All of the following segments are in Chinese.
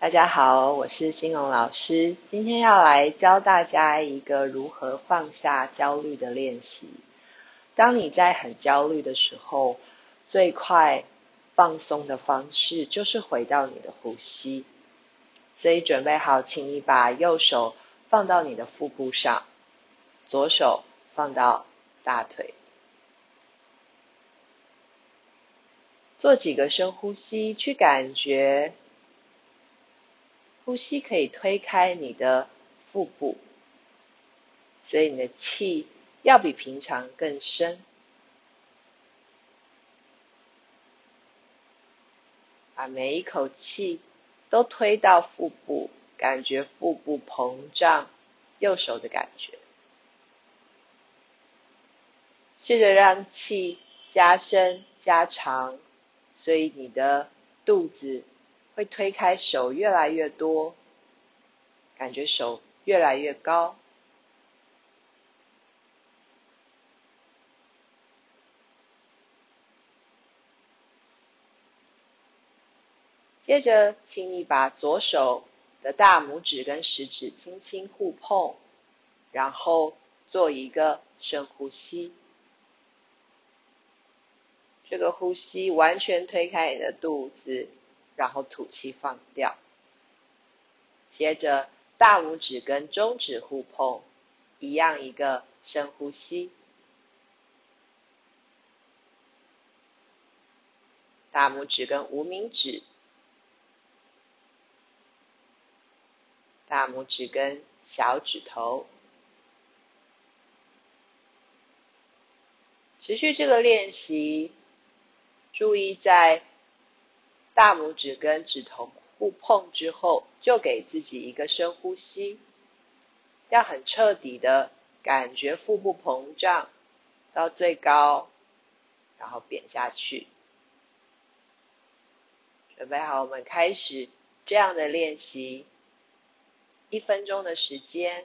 大家好，我是新龙老师，今天要来教大家一个如何放下焦虑的练习。当你在很焦虑的时候，最快放松的方式就是回到你的呼吸。所以准备好，请你把右手放到你的腹部上，左手放到大腿，做几个深呼吸，去感觉。呼吸可以推开你的腹部，所以你的气要比平常更深。把每一口气都推到腹部，感觉腹部膨胀，右手的感觉。试着让气加深加长，所以你的肚子。会推开手越来越多，感觉手越来越高。接着，请你把左手的大拇指跟食指轻轻互碰，然后做一个深呼吸。这个呼吸完全推开你的肚子。然后吐气放掉，接着大拇指跟中指互碰，一样一个深呼吸。大拇指跟无名指，大拇指跟小指头，持续这个练习，注意在。大拇指跟指头互碰之后，就给自己一个深呼吸，要很彻底的感觉腹部膨胀到最高，然后扁下去。准备好，我们开始这样的练习，一分钟的时间，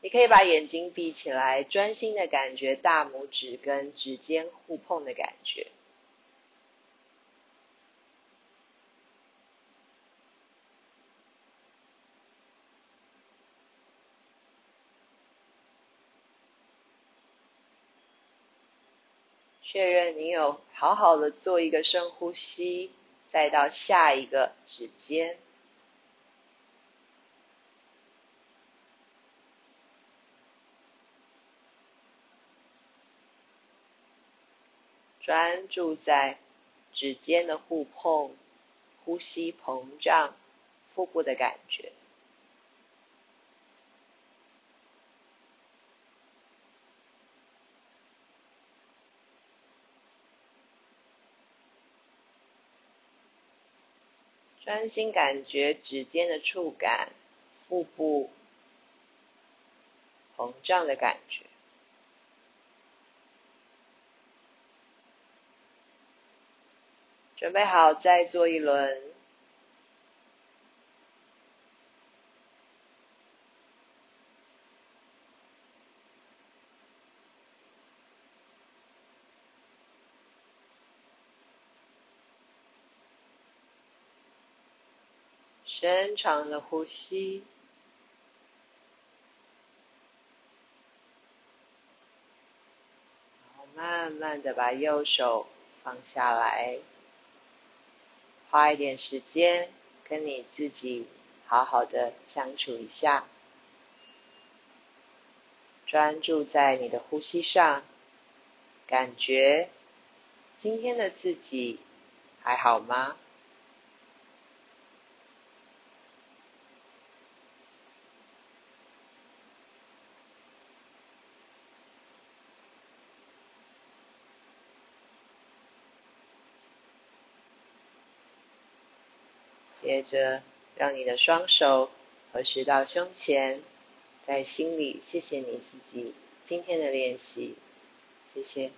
你可以把眼睛闭起来，专心的感觉大拇指跟指尖互碰的感觉。确认你有好好的做一个深呼吸，再到下一个指尖，专注在指尖的互碰、呼吸膨胀、腹部的感觉。专心感觉指尖的触感，腹部膨胀的感觉。准备好，再做一轮。深长的呼吸，慢慢的把右手放下来，花一点时间跟你自己好好的相处一下，专注在你的呼吸上，感觉今天的自己还好吗？接着，让你的双手合十到胸前，在心里谢谢你自己今天的练习，谢谢。